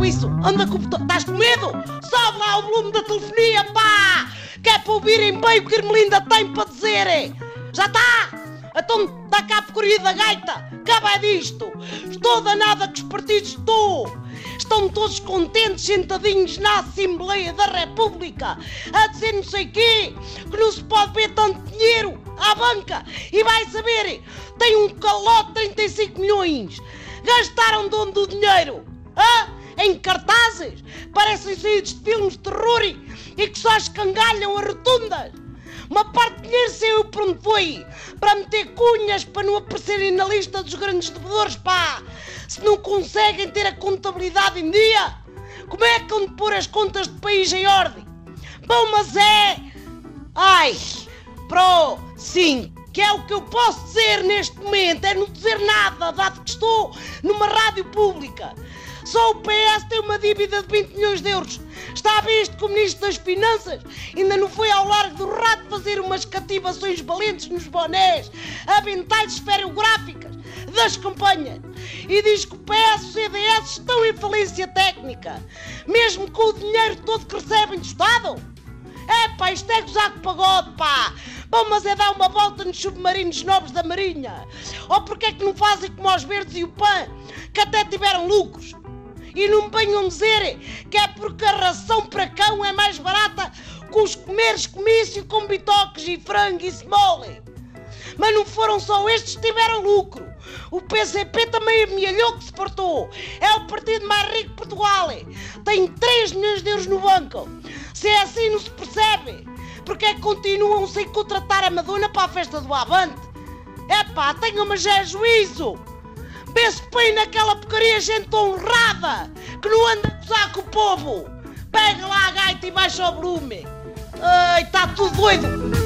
da computadora. Estás com medo? Sobe lá o volume da telefonia, pá! Que é para ouvirem bem o que a Ermelinda tem para dizer. Já está? Então dá cá a porcaria da gaita. Acaba disto. Estou danada que os partidos estou. Estão todos contentes, sentadinhos na Assembleia da República, a dizer não sei quê, que não se pode ver tanto dinheiro à banca. E vai saber, tem um calote de 35 milhões. Gastaram de onde o dinheiro? Hã? Em cartazes? Parecem saídos de filmes de terror e que só escangalham as rotundas. Uma parte de dinheiro saiu para onde foi? Para meter cunhas para não aparecerem na lista dos grandes devedores, pá! Se não conseguem ter a contabilidade em dia, como é que vão pôr as contas do país em ordem? Bom, mas é. Ai! Pro! Sim! Que é o que eu posso dizer neste momento, é não dizer nada, dado que estou numa rádio pública. Só o PS tem uma dívida de 20 milhões de euros. Está visto que o Ministro das Finanças ainda não foi ao largo do rato fazer umas cativações valentes nos bonés, aventais esferográficas das campanhas. E diz que o PS e o CDS estão em falência técnica, mesmo com o dinheiro todo que recebem do Estado. É pá, isto é gozar com pagode, pá! Bom, mas é dar uma volta nos submarinos nobres da Marinha. Ou porque é que não fazem como os Verdes e o PAN, que até tiveram lucros? E não me venham dizer que é porque a ração para cão é mais barata que os comeres comício com bitoques e frango e smole. Mas não foram só estes que tiveram lucro. O PCP também amealhou que se portou. É o partido mais rico de Portugal. Tem 3 milhões de euros no banco. Se é assim, não se percebe. Porque é que continuam sem contratar a Madonna para a festa do Avante? É pá, tenham mas já juízo. Vê-se põe naquela porcaria gente honrada que não anda a gozar com o povo. Pega lá a gaita e baixa o volume. Ai, está tudo doido.